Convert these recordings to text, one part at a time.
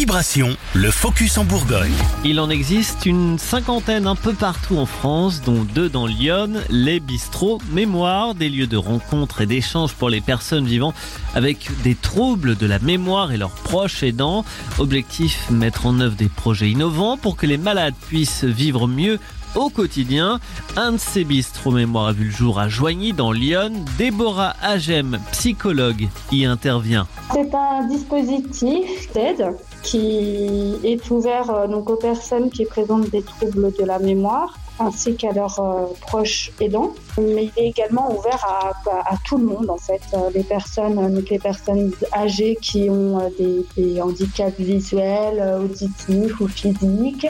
Vibration, le focus en Bourgogne. Il en existe une cinquantaine un peu partout en France, dont deux dans Lyon, les bistrots mémoire, des lieux de rencontre et d'échange pour les personnes vivant avec des troubles de la mémoire et leurs proches aidants. Objectif, mettre en œuvre des projets innovants pour que les malades puissent vivre mieux au quotidien. Un de bistrots mémoire a vu le jour à Joigny dans Lyon. Déborah Agem, psychologue, y intervient. C'est un dispositif d'aide qui est ouvert euh, donc aux personnes qui présentent des troubles de la mémoire ainsi qu'à leurs euh, proches aidants. Mais il est également ouvert à, tout le monde en fait, euh, les personnes, les personnes âgées qui ont des, des handicaps visuels, auditifs ou physiques,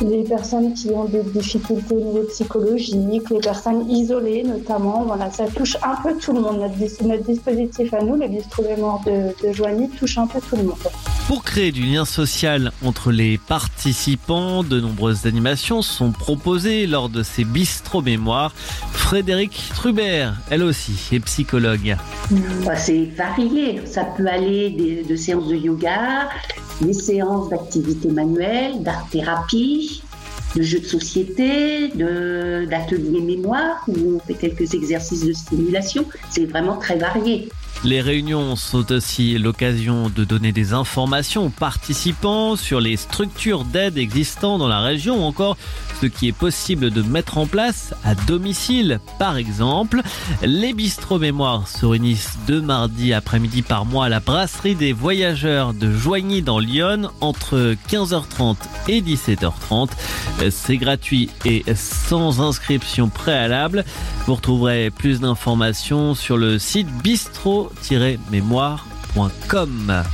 les personnes qui ont des difficultés au niveau psychologique, les personnes isolées notamment. Voilà, ça touche un peu tout le monde. Notre, notre dispositif à nous, le bistrot mémoire de, de Joigny, touche un peu tout le monde. Pour créer du lien social entre les participants, de nombreuses animations sont proposées lors de ces bistrots mémoires. Frédéric Trubert, elle aussi, est psychologue. Bah, c'est varié. Ça peut aller des, de séances de yoga, des séances d'activité manuelle, d'art-thérapie, de jeux de société, d'ateliers mémoire où on fait quelques exercices de stimulation. C'est vraiment très varié. Les réunions sont aussi l'occasion de donner des informations aux participants sur les structures d'aide existantes dans la région ou encore ce qui est possible de mettre en place à domicile. Par exemple, les bistrots mémoire se réunissent deux mardis après-midi par mois à la brasserie des voyageurs de Joigny dans Lyon entre 15h30 et 17h30. C'est gratuit et sans inscription préalable. Vous retrouverez plus d'informations sur le site bistro mémoire.com.